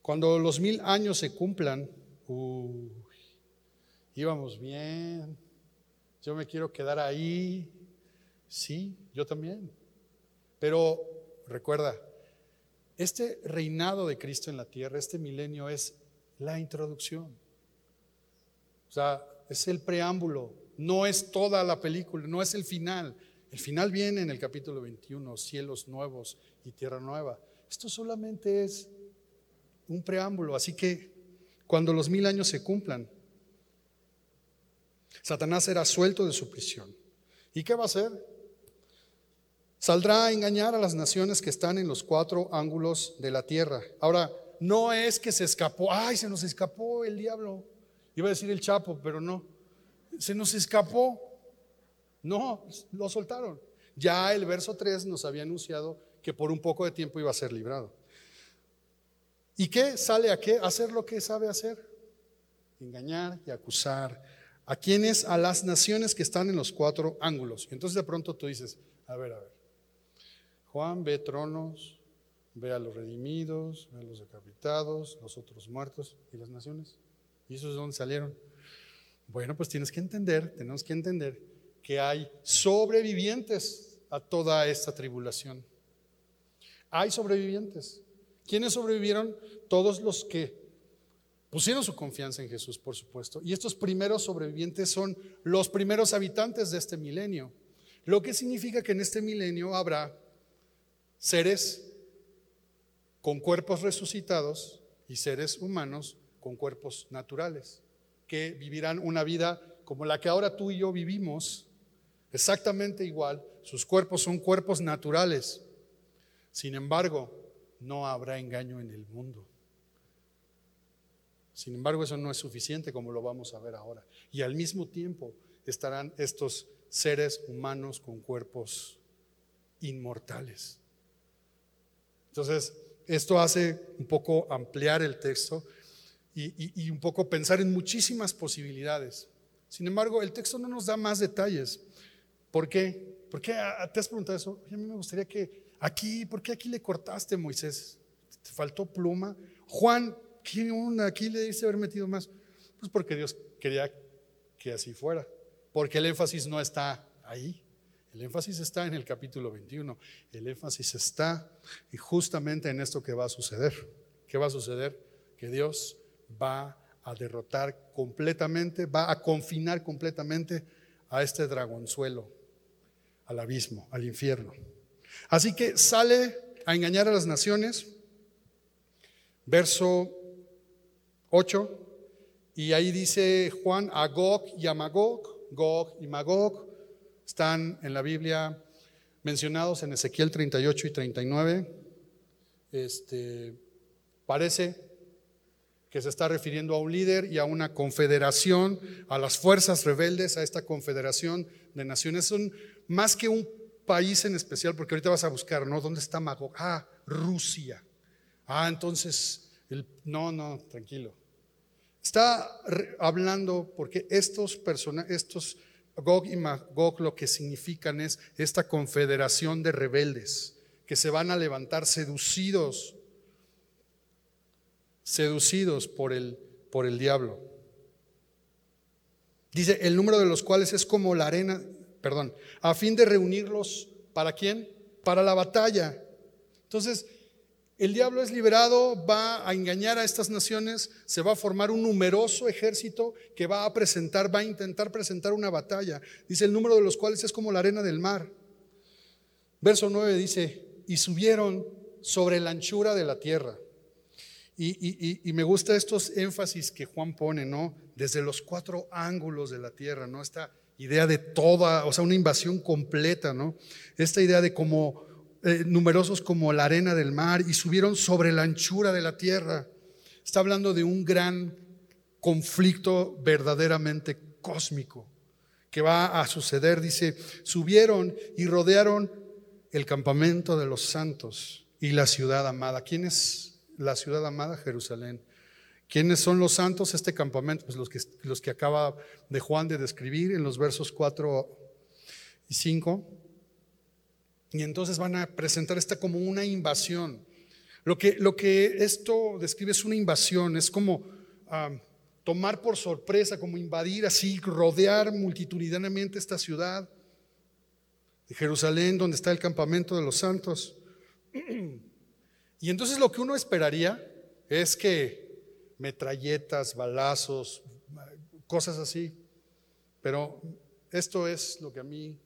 Cuando los mil años se cumplan, íbamos bien, yo me quiero quedar ahí, sí, yo también. Pero recuerda, este reinado de Cristo en la tierra, este milenio es la introducción. O sea, es el preámbulo, no es toda la película, no es el final. El final viene en el capítulo 21, cielos nuevos y tierra nueva. Esto solamente es un preámbulo, así que cuando los mil años se cumplan, Satanás será suelto de su prisión. ¿Y qué va a hacer? Saldrá a engañar a las naciones que están en los cuatro ángulos de la tierra. Ahora, no es que se escapó, ay, se nos escapó el diablo. Iba a decir el chapo, pero no. Se nos escapó. No, lo soltaron. Ya el verso 3 nos había anunciado que por un poco de tiempo iba a ser librado. ¿Y qué? ¿Sale a qué? Hacer lo que sabe hacer. Engañar y acusar. ¿A quienes? A las naciones que están en los cuatro ángulos. Entonces de pronto tú dices, a ver, a ver. Juan ve tronos, ve a los redimidos, ve a los decapitados, los otros muertos y las naciones. ¿Y esos de dónde salieron? Bueno, pues tienes que entender, tenemos que entender que hay sobrevivientes a toda esta tribulación. Hay sobrevivientes. ¿Quiénes sobrevivieron? Todos los que pusieron su confianza en Jesús, por supuesto. Y estos primeros sobrevivientes son los primeros habitantes de este milenio. Lo que significa que en este milenio habrá seres con cuerpos resucitados y seres humanos con cuerpos naturales, que vivirán una vida como la que ahora tú y yo vivimos, exactamente igual. Sus cuerpos son cuerpos naturales. Sin embargo, no habrá engaño en el mundo. Sin embargo, eso no es suficiente como lo vamos a ver ahora. Y al mismo tiempo estarán estos seres humanos con cuerpos inmortales. Entonces, esto hace un poco ampliar el texto y, un poco pensar en muchísimas posibilidades. Sin embargo, el texto no nos da más detalles. ¿Por qué? ¿Por qué te has preguntado eso? A mí me gustaría que aquí, ¿por qué aquí le cortaste, Moisés? ¿Te faltó pluma? Juan, ¿qué onda? Aquí le dice haber metido más. Pues porque Dios quería que así fuera. Porque el énfasis no está ahí. El énfasis está en el capítulo 21. El énfasis está y justamente en esto que va a suceder. ¿Qué va a suceder? Que Dios va a derrotar completamente, va a confinar completamente a este dragonzuelo, al abismo, al infierno. Así que sale a engañar a las naciones, verso 8, y ahí dice Juan a Gog y a Magog, Gog y Magog, están en la Biblia mencionados en Ezequiel 38 y 39. Este, parece que se está refiriendo a un líder y a una confederación, a las fuerzas rebeldes, a esta confederación de naciones. Son más que un país en especial, porque ahorita vas a buscar, ¿no? ¿Dónde está Magog? Ah, Rusia. Ah, entonces, el, no, no, tranquilo. Está hablando porque estos personajes, estos Gog y Magog lo que significan es esta confederación de rebeldes que se van a levantar seducidos, seducidos por el, por el diablo. Dice, el número de los cuales es como la arena, perdón, a fin de reunirlos, ¿para quién? Para la batalla. Entonces, el diablo es liberado, va a engañar a estas naciones, se va a formar un numeroso ejército que va a presentar, va a intentar presentar una batalla. Dice el número de los cuales es como la arena del mar. Verso 9 dice, y subieron sobre la anchura de la tierra. Y, me gusta estos énfasis que Juan pone, ¿no? Desde los cuatro ángulos de la tierra, ¿no? Esta idea de toda, o sea, una invasión completa, ¿no? Esta idea de cómo eh, numerosos como la arena del mar y subieron sobre la anchura de la tierra. Está hablando de un gran conflicto verdaderamente cósmico que va a suceder. Dice, subieron y rodearon el campamento de los santos y la ciudad amada. ¿Quién es la ciudad amada? Jerusalén. ¿Quiénes son los santos? Este campamento, pues los que, los que acaba de Juan de describir en los versos 4 y 5. Y entonces van a presentar esta como una invasión. Lo que, lo que esto describe es una invasión, es como tomar por sorpresa, como invadir así, rodear multitudinariamente esta ciudad de Jerusalén, donde está el campamento de los santos. Y entonces lo que uno esperaría es que metralletas, balazos, cosas así. Pero esto es lo que a mí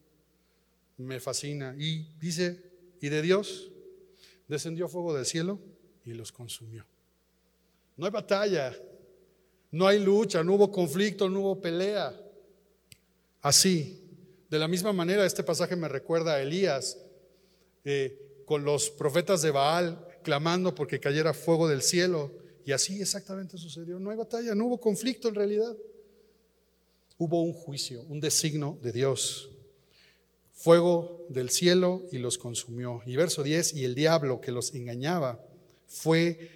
me fascina. Y dice, y de Dios descendió fuego del cielo y los consumió. No hay batalla, no hay lucha, no hubo conflicto, no hubo pelea. Así, de la misma manera, este pasaje me recuerda a Elías eh, con los profetas de Baal clamando porque cayera fuego del cielo. Y así exactamente sucedió. No hay batalla, no hubo conflicto en realidad. Hubo un juicio, un designo de Dios. Fuego del cielo y los consumió. Y verso 10, y el diablo que los engañaba fue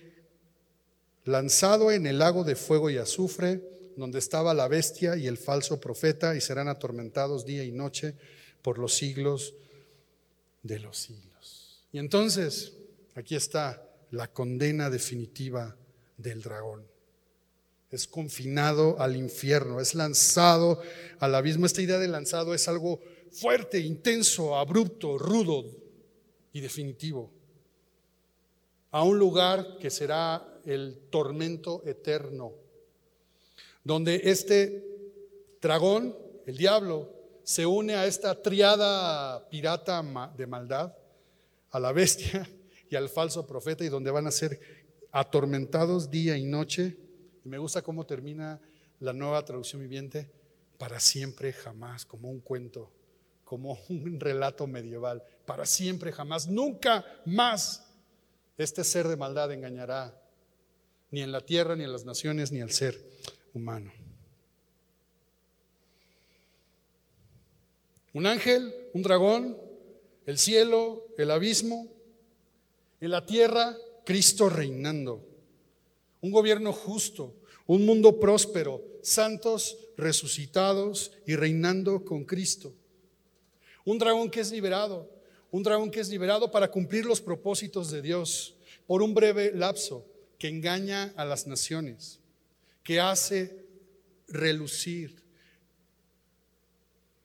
lanzado en el lago de fuego y azufre, donde estaba la bestia y el falso profeta, y serán atormentados día y noche por los siglos de los siglos. Y entonces, aquí está la condena definitiva del dragón. Es confinado al infierno, es lanzado al abismo. Esta idea de lanzado es algo fuerte, intenso, abrupto, rudo y definitivo. A un lugar que será el tormento eterno, donde este dragón, el diablo, se une a esta triada pirata de maldad, a la bestia y al falso profeta, y donde van a ser atormentados día y noche. Y me gusta cómo termina la nueva traducción viviente, para siempre, jamás, como un cuento, como un relato medieval, para siempre, jamás, nunca más este ser de maldad engañará ni en la tierra, ni en las naciones, ni al ser humano. Un ángel, un dragón, el cielo, el abismo, en la tierra, Cristo reinando. Un gobierno justo, un mundo próspero, santos resucitados y reinando con Cristo. Un dragón que es liberado, un dragón que es liberado para cumplir los propósitos de Dios por un breve lapso que engaña a las naciones, que hace relucir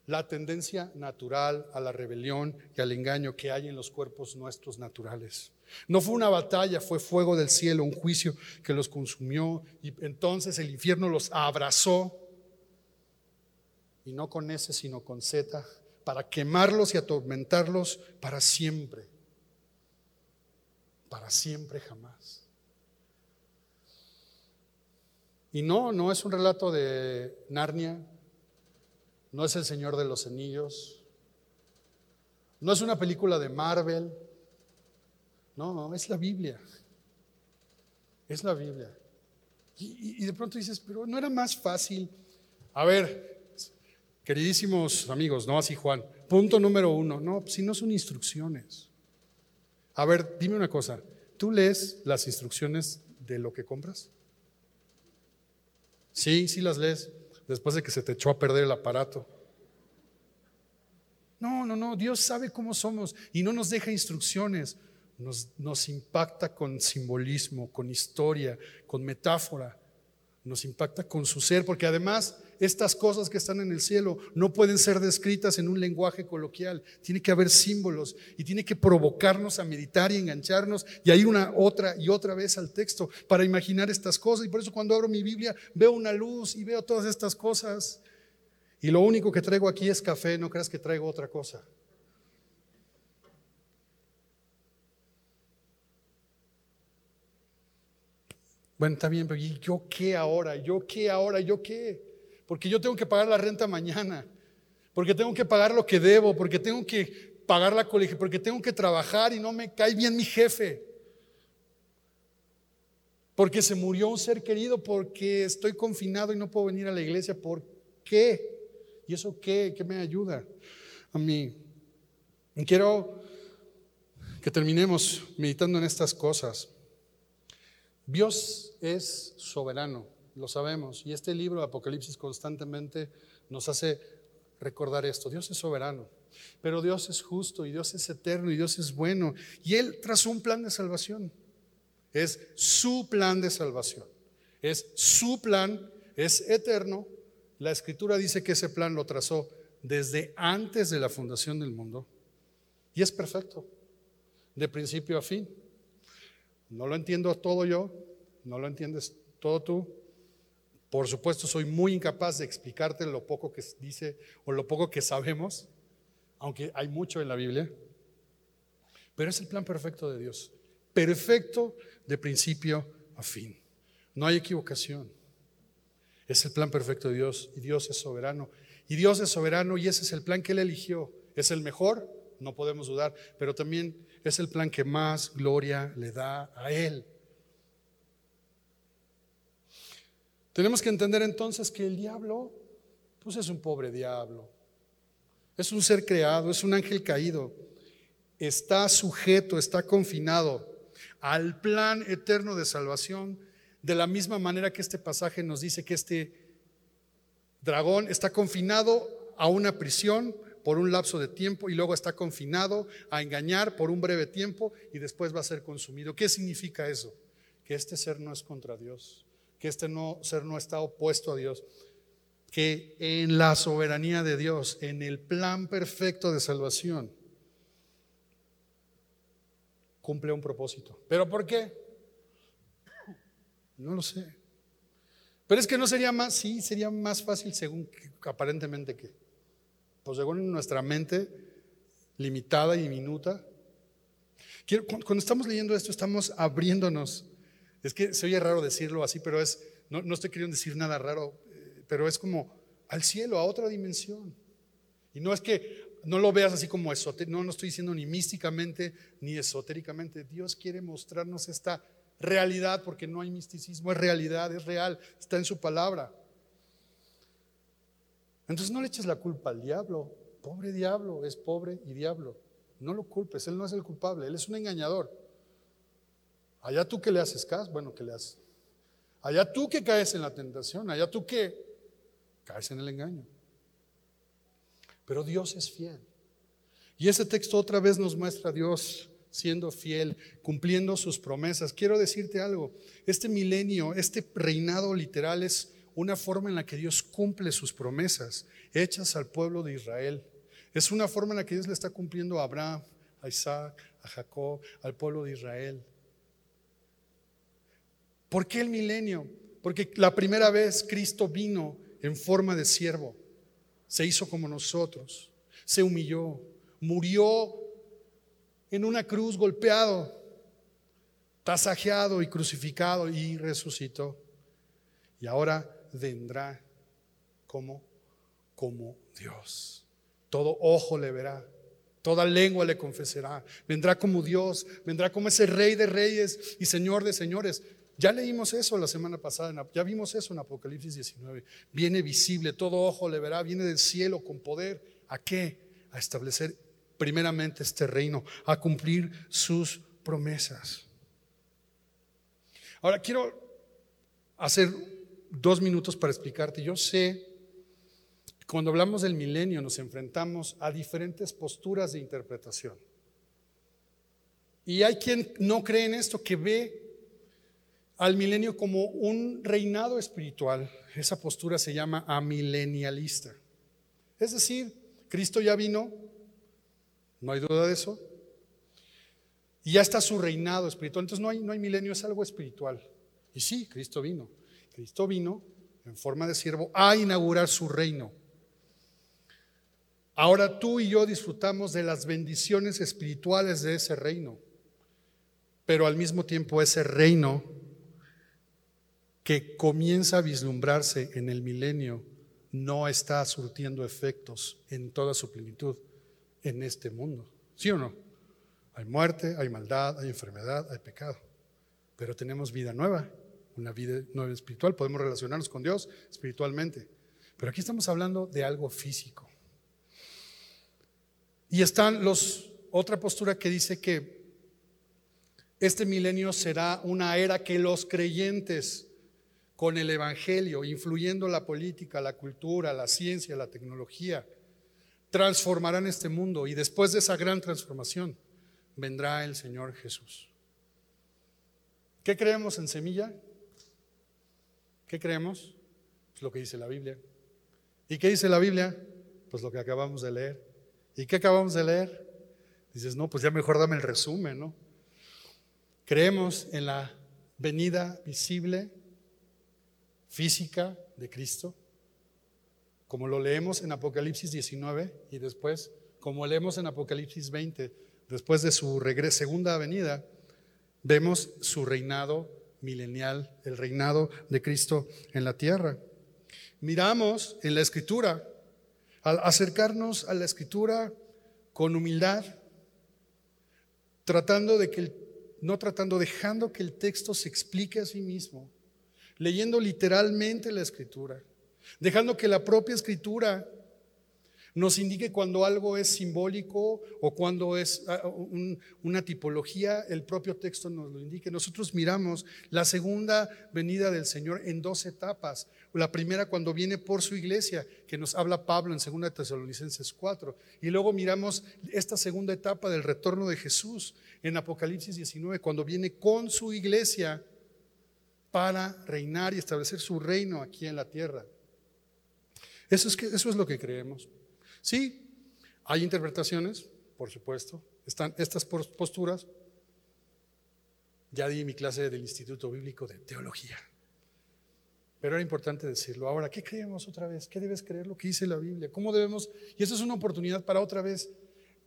la tendencia natural a la rebelión y al engaño que hay en los cuerpos nuestros naturales. No fue una batalla, fue fuego del cielo, un juicio que los consumió y entonces el infierno los abrazó, y no con S, sino con Z, para quemarlos y atormentarlos para siempre, para siempre jamás. Y no, no es un relato de Narnia, no es El Señor de los Anillos, no es una película de Marvel, no, es la Biblia, es la Biblia. Y, de pronto dices, pero no era más fácil. A ver, queridísimos amigos, no así Juan, punto número uno, no, si no son instrucciones. A ver, dime una cosa, ¿tú lees las instrucciones de lo que compras? Sí, sí las lees después de que se te echó a perder el aparato. No, no, no, Dios sabe cómo somos y no nos deja instrucciones, nos, nos impacta con simbolismo, con historia, con metáfora, nos impacta con su ser, porque además estas cosas que están en el cielo no pueden ser descritas en un lenguaje coloquial, tiene que haber símbolos y tiene que provocarnos a meditar y engancharnos y ahí una otra y otra vez al texto para imaginar estas cosas. Y por eso cuando abro mi Biblia veo una luz y veo todas estas cosas. Y lo único que traigo aquí es café, no creas que traigo otra cosa. Bueno, está bien, pero ¿y yo qué ahora? ¿Yo qué ahora? ¿Yo qué? Porque yo tengo que pagar la renta mañana, porque tengo que pagar lo que debo, porque tengo que pagar la colegio, porque tengo que trabajar y no me cae bien mi jefe, porque se murió un ser querido, porque estoy confinado y no puedo venir a la iglesia, ¿por qué? ¿Y eso qué? ¿Qué me ayuda a mí? Quiero que terminemos meditando en estas cosas. Dios es soberano lo sabemos. Y este libro Apocalipsis constantemente nos hace recordar esto. Dios es soberano, pero Dios es justo y Dios es eterno y Dios es bueno. Y Él trazó un plan de salvación. Es su plan de salvación. Es su plan, es eterno. La escritura dice que ese plan lo trazó desde antes de la fundación del mundo. Y es perfecto, de principio a fin. No lo entiendo todo yo, no lo entiendes todo tú, por supuesto, soy muy incapaz de explicarte lo poco que dice o lo poco que sabemos, aunque hay mucho en la Biblia. Pero es el plan perfecto de Dios. Perfecto de principio a fin. No hay equivocación. Es el plan perfecto de Dios y Dios es soberano. Y Dios es soberano y ese es el plan que Él eligió. ¿Es el mejor? no podemos dudar, pero también es el plan que más gloria le da a Él. Tenemos que entender entonces que el diablo, pues es un pobre diablo, es un ser creado, es un ángel caído, está sujeto, está confinado al plan eterno de salvación, de la misma manera que este pasaje nos dice que este dragón está confinado a una prisión por un lapso de tiempo y luego está confinado a engañar por un breve tiempo y después va a ser consumido. ¿Qué significa eso? Que este ser no es contra Dios, que este no, ser no está opuesto a Dios, que en la soberanía de Dios, en el plan perfecto de salvación, cumple un propósito. ¿Pero por qué? No lo sé. Pero es que no sería más, sí, sería más fácil según aparentemente que. Pues según nuestra mente limitada y minuta. cuando estamos leyendo esto, estamos abriéndonos. Es que se oye raro decirlo así, pero es, no, no estoy queriendo decir nada raro, eh, pero es como al cielo, a otra dimensión. Y no es que no lo veas así como esotérico, no, no estoy diciendo ni místicamente ni esotéricamente. Dios quiere mostrarnos esta realidad porque no hay misticismo, es realidad, es real, está en su palabra. Entonces no le eches la culpa al diablo. Pobre diablo, es pobre y diablo. No lo culpes, él no es el culpable, él es un engañador. Allá tú que le haces caso, bueno, que le haces. Allá tú que caes en la tentación, allá tú que caes en el engaño. Pero Dios es fiel. Y ese texto otra vez nos muestra a Dios siendo fiel, cumpliendo sus promesas. Quiero decirte algo, este milenio, este reinado literal es una forma en la que Dios cumple sus promesas hechas al pueblo de Israel. Es una forma en la que Dios le está cumpliendo a Abraham, a Isaac, a Jacob, al pueblo de Israel. ¿Por qué el milenio? Porque la primera vez Cristo vino en forma de siervo, se hizo como nosotros, se humilló, murió en una cruz golpeado, tasajeado y crucificado y resucitó. Y ahora vendrá como, como Dios. Todo ojo le verá, toda lengua le confesará. Vendrá como Dios, vendrá como ese rey de reyes y señor de señores. Ya leímos eso la semana pasada, ya vimos eso en Apocalipsis 19. Viene visible, todo ojo le verá, viene del cielo con poder. ¿A qué? A establecer primeramente este reino, a cumplir sus promesas. Ahora quiero hacer dos minutos para explicarte. Yo sé, cuando hablamos del milenio nos enfrentamos a diferentes posturas de interpretación. Y hay quien no cree en esto, que ve al milenio como un reinado espiritual. Esa postura se llama amilenialista. Es decir, Cristo ya vino, no hay duda de eso. Y ya está su reinado espiritual. Entonces no hay, no hay milenio, es algo espiritual. Y sí, Cristo vino. Cristo vino en forma de siervo a inaugurar su reino. Ahora tú y yo disfrutamos de las bendiciones espirituales de ese reino, pero al mismo tiempo ese reino que comienza a vislumbrarse en el milenio no está surtiendo efectos en toda su plenitud en este mundo. ¿Sí o no? Hay muerte, hay maldad, hay enfermedad, hay pecado, pero tenemos vida nueva, una vida nueva espiritual, podemos relacionarnos con Dios espiritualmente. Pero aquí estamos hablando de algo físico. Y están los otra postura que dice que este milenio será una era que los creyentes con el evangelio, influyendo la política, la cultura, la ciencia, la tecnología, transformarán este mundo y después de esa gran transformación vendrá el Señor Jesús. ¿Qué creemos en semilla? ¿Qué creemos? Pues lo que dice la Biblia. ¿Y qué dice la Biblia? Pues lo que acabamos de leer. ¿Y qué acabamos de leer? Dices, no, pues ya mejor dame el resumen, ¿no? Creemos en la venida visible, física de Cristo como lo leemos en Apocalipsis 19 y después, como leemos en Apocalipsis 20, después de su segunda venida, vemos su reinado milenial, el reinado de Cristo en la tierra. Miramos en la escritura, al acercarnos a la escritura, con humildad, tratando de que no tratando, dejando que el texto se explique a sí mismo, leyendo literalmente la escritura, dejando que la propia escritura nos indique cuando algo es simbólico o cuando es ah, una tipología, el propio texto nos lo indique. Nosotros miramos la segunda venida del Señor en dos etapas. La primera cuando viene por su iglesia, que nos habla Pablo en 2 Tesalonicenses 4. Y luego miramos esta segunda etapa del retorno de Jesús en Apocalipsis 19, cuando viene con su iglesia para reinar y establecer su reino aquí en la tierra. Eso es, que, eso es lo que creemos. Sí, hay interpretaciones, por supuesto. Están estas posturas. Ya di mi clase del Instituto Bíblico de Teología. Pero era importante decirlo. Ahora, ¿qué creemos otra vez? ¿Qué debes creer lo que dice la Biblia? ¿Cómo debemos? Y eso es una oportunidad para otra vez.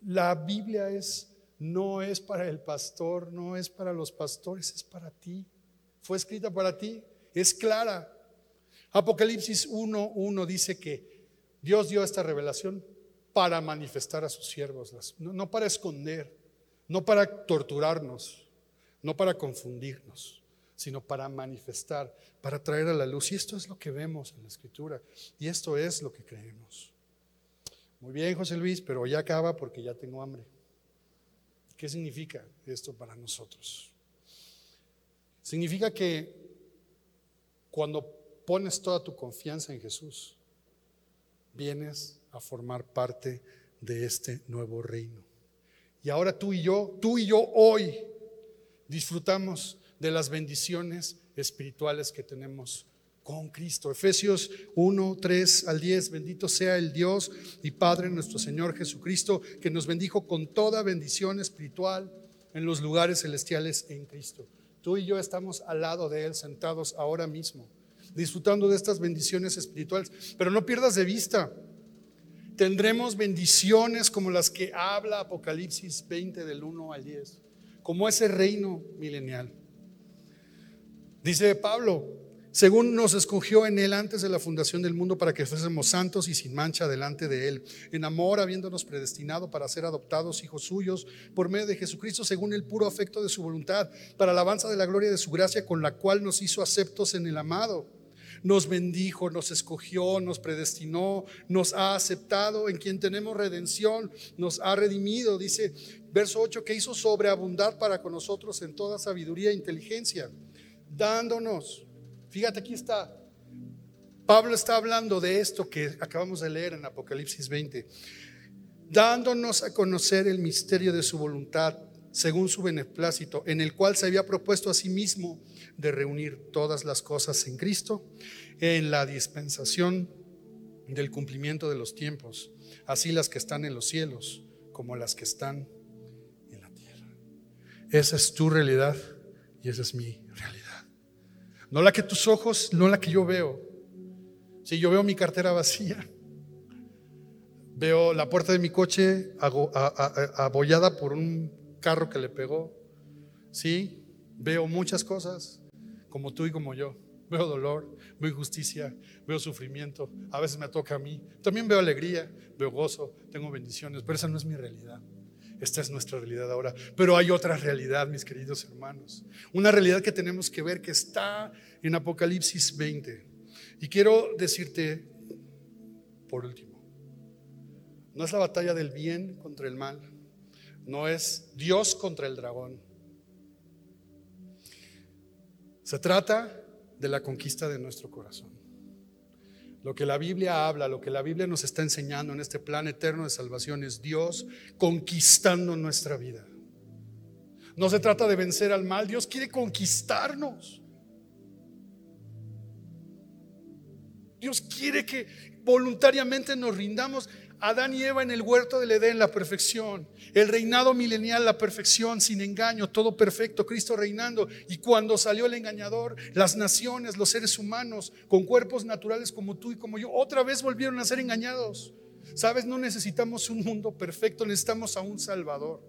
La Biblia es, no es para el pastor, no es para los pastores, es para ti. Fue escrita para ti, es clara. Apocalipsis 1.1 dice que Dios dio esta revelación para manifestar a sus siervos, no, para esconder, no para torturarnos, no para confundirnos, sino para manifestar, para traer a la luz. Y esto es lo que vemos en la escritura y esto es lo que creemos. Muy bien, José Luis, pero ya acaba porque ya tengo hambre. ¿Qué significa esto para nosotros? Significa que cuando pones toda tu confianza en Jesús, vienes a formar parte de este nuevo reino. Y ahora tú y yo, tú y yo hoy disfrutamos de las bendiciones espirituales que tenemos con Cristo. Efesios 1, 3 al 10, bendito sea el Dios y Padre nuestro Señor Jesucristo, que nos bendijo con toda bendición espiritual en los lugares celestiales en Cristo. Tú y yo estamos al lado de Él, sentados ahora mismo disfrutando de estas bendiciones espirituales. Pero no pierdas de vista, tendremos bendiciones como las que habla Apocalipsis 20 del 1 al 10, como ese reino milenial. Dice Pablo, según nos escogió en Él antes de la fundación del mundo para que fuésemos santos y sin mancha delante de Él, en amor habiéndonos predestinado para ser adoptados hijos suyos por medio de Jesucristo, según el puro afecto de su voluntad, para alabanza de la gloria de su gracia, con la cual nos hizo aceptos en el amado nos bendijo, nos escogió, nos predestinó, nos ha aceptado, en quien tenemos redención, nos ha redimido. Dice verso 8 que hizo sobreabundar para con nosotros en toda sabiduría e inteligencia, dándonos, fíjate aquí está, Pablo está hablando de esto que acabamos de leer en Apocalipsis 20, dándonos a conocer el misterio de su voluntad según su beneplácito, en el cual se había propuesto a sí mismo de reunir todas las cosas en Cristo, en la dispensación del cumplimiento de los tiempos, así las que están en los cielos como las que están en la tierra. Esa es tu realidad y esa es mi realidad. No la que tus ojos, no la que yo veo. Si yo veo mi cartera vacía, veo la puerta de mi coche abollada por un carro que le pegó, sí, veo muchas cosas, como tú y como yo. Veo dolor, veo injusticia, veo sufrimiento. A veces me toca a mí. También veo alegría, veo gozo, tengo bendiciones, pero esa no es mi realidad. Esta es nuestra realidad ahora. Pero hay otra realidad, mis queridos hermanos. Una realidad que tenemos que ver que está en Apocalipsis 20. Y quiero decirte, por último, no es la batalla del bien contra el mal, no es Dios contra el dragón. Se trata de la conquista de nuestro corazón. Lo que la Biblia habla, lo que la Biblia nos está enseñando en este plan eterno de salvación es Dios conquistando nuestra vida. No se trata de vencer al mal, Dios quiere conquistarnos. Dios quiere que voluntariamente nos rindamos. Adán y Eva en el huerto del Edén, la perfección. El reinado milenial, la perfección, sin engaño, todo perfecto, Cristo reinando. Y cuando salió el engañador, las naciones, los seres humanos, con cuerpos naturales como tú y como yo, otra vez volvieron a ser engañados. Sabes, no necesitamos un mundo perfecto, necesitamos a un Salvador.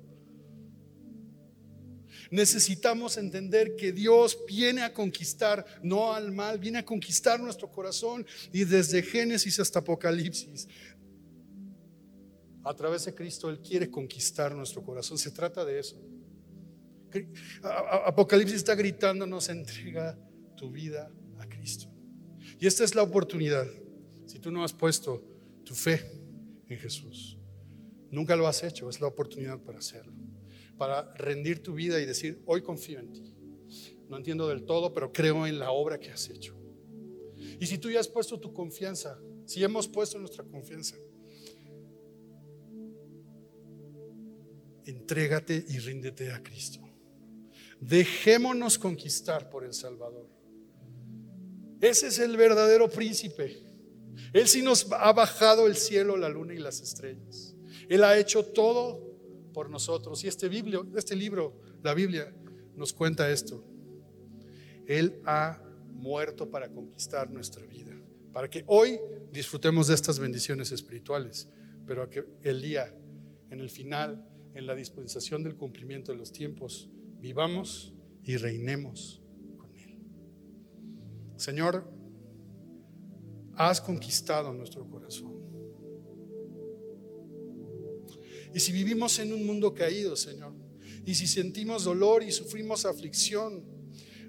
Necesitamos entender que Dios viene a conquistar, no al mal, viene a conquistar nuestro corazón. Y desde Génesis hasta Apocalipsis, a través de Cristo, Él quiere conquistar nuestro corazón. Se trata de eso. Apocalipsis está gritándonos, entrega tu vida a Cristo. Y esta es la oportunidad. Si tú no has puesto tu fe en Jesús, nunca lo has hecho, es la oportunidad para hacerlo. Para rendir tu vida y decir, hoy confío en ti. No entiendo del todo, pero creo en la obra que has hecho. Y si tú ya has puesto tu confianza, si hemos puesto nuestra confianza, entrégate y ríndete a Cristo. Dejémonos conquistar por el Salvador. Ese es el verdadero príncipe. Él sí nos ha bajado el cielo, la luna y las estrellas. Él ha hecho todo por nosotros. Y este, biblio, este libro, la Biblia, nos cuenta esto. Él ha muerto para conquistar nuestra vida, para que hoy disfrutemos de estas bendiciones espirituales, pero que el día, en el final, en la dispensación del cumplimiento de los tiempos, vivamos y reinemos con Él. Señor, has conquistado nuestro corazón. Y si vivimos en un mundo caído, Señor, y si sentimos dolor y sufrimos aflicción,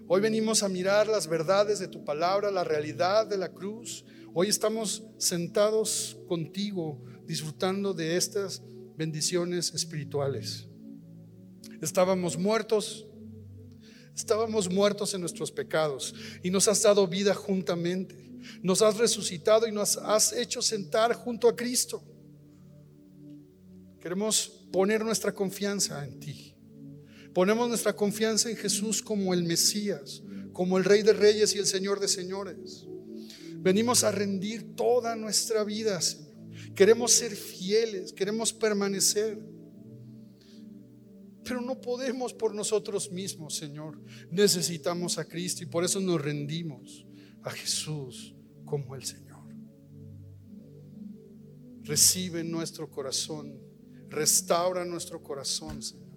hoy venimos a mirar las verdades de tu palabra, la realidad de la cruz. Hoy estamos sentados contigo disfrutando de estas bendiciones espirituales. Estábamos muertos, estábamos muertos en nuestros pecados y nos has dado vida juntamente. Nos has resucitado y nos has hecho sentar junto a Cristo. Queremos poner nuestra confianza en ti. Ponemos nuestra confianza en Jesús como el Mesías, como el Rey de Reyes y el Señor de Señores. Venimos a rendir toda nuestra vida, Señor Queremos ser fieles, queremos permanecer. Pero no podemos por nosotros mismos, Señor. Necesitamos a Cristo y por eso nos rendimos a Jesús como el Señor. Recibe nuestro corazón, restaura nuestro corazón, Señor.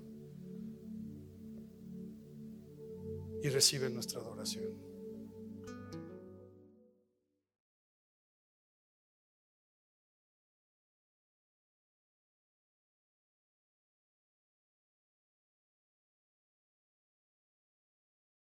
Y recibe nuestra adoración.